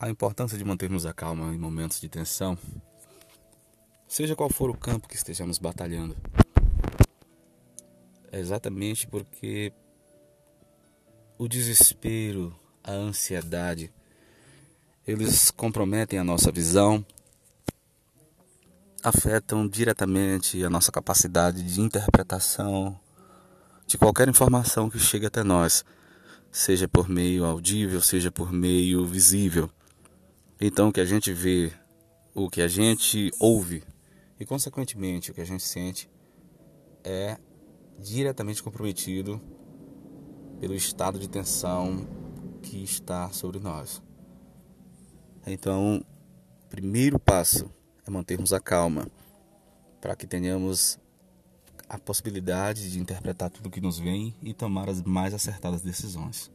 a importância de mantermos a calma em momentos de tensão, seja qual for o campo que estejamos batalhando. É exatamente porque o desespero, a ansiedade, eles comprometem a nossa visão, afetam diretamente a nossa capacidade de interpretação de qualquer informação que chegue até nós, seja por meio audível, seja por meio visível. Então, o que a gente vê, o que a gente ouve e, consequentemente, o que a gente sente é diretamente comprometido pelo estado de tensão que está sobre nós. Então, o primeiro passo é mantermos a calma, para que tenhamos a possibilidade de interpretar tudo que nos vem e tomar as mais acertadas decisões.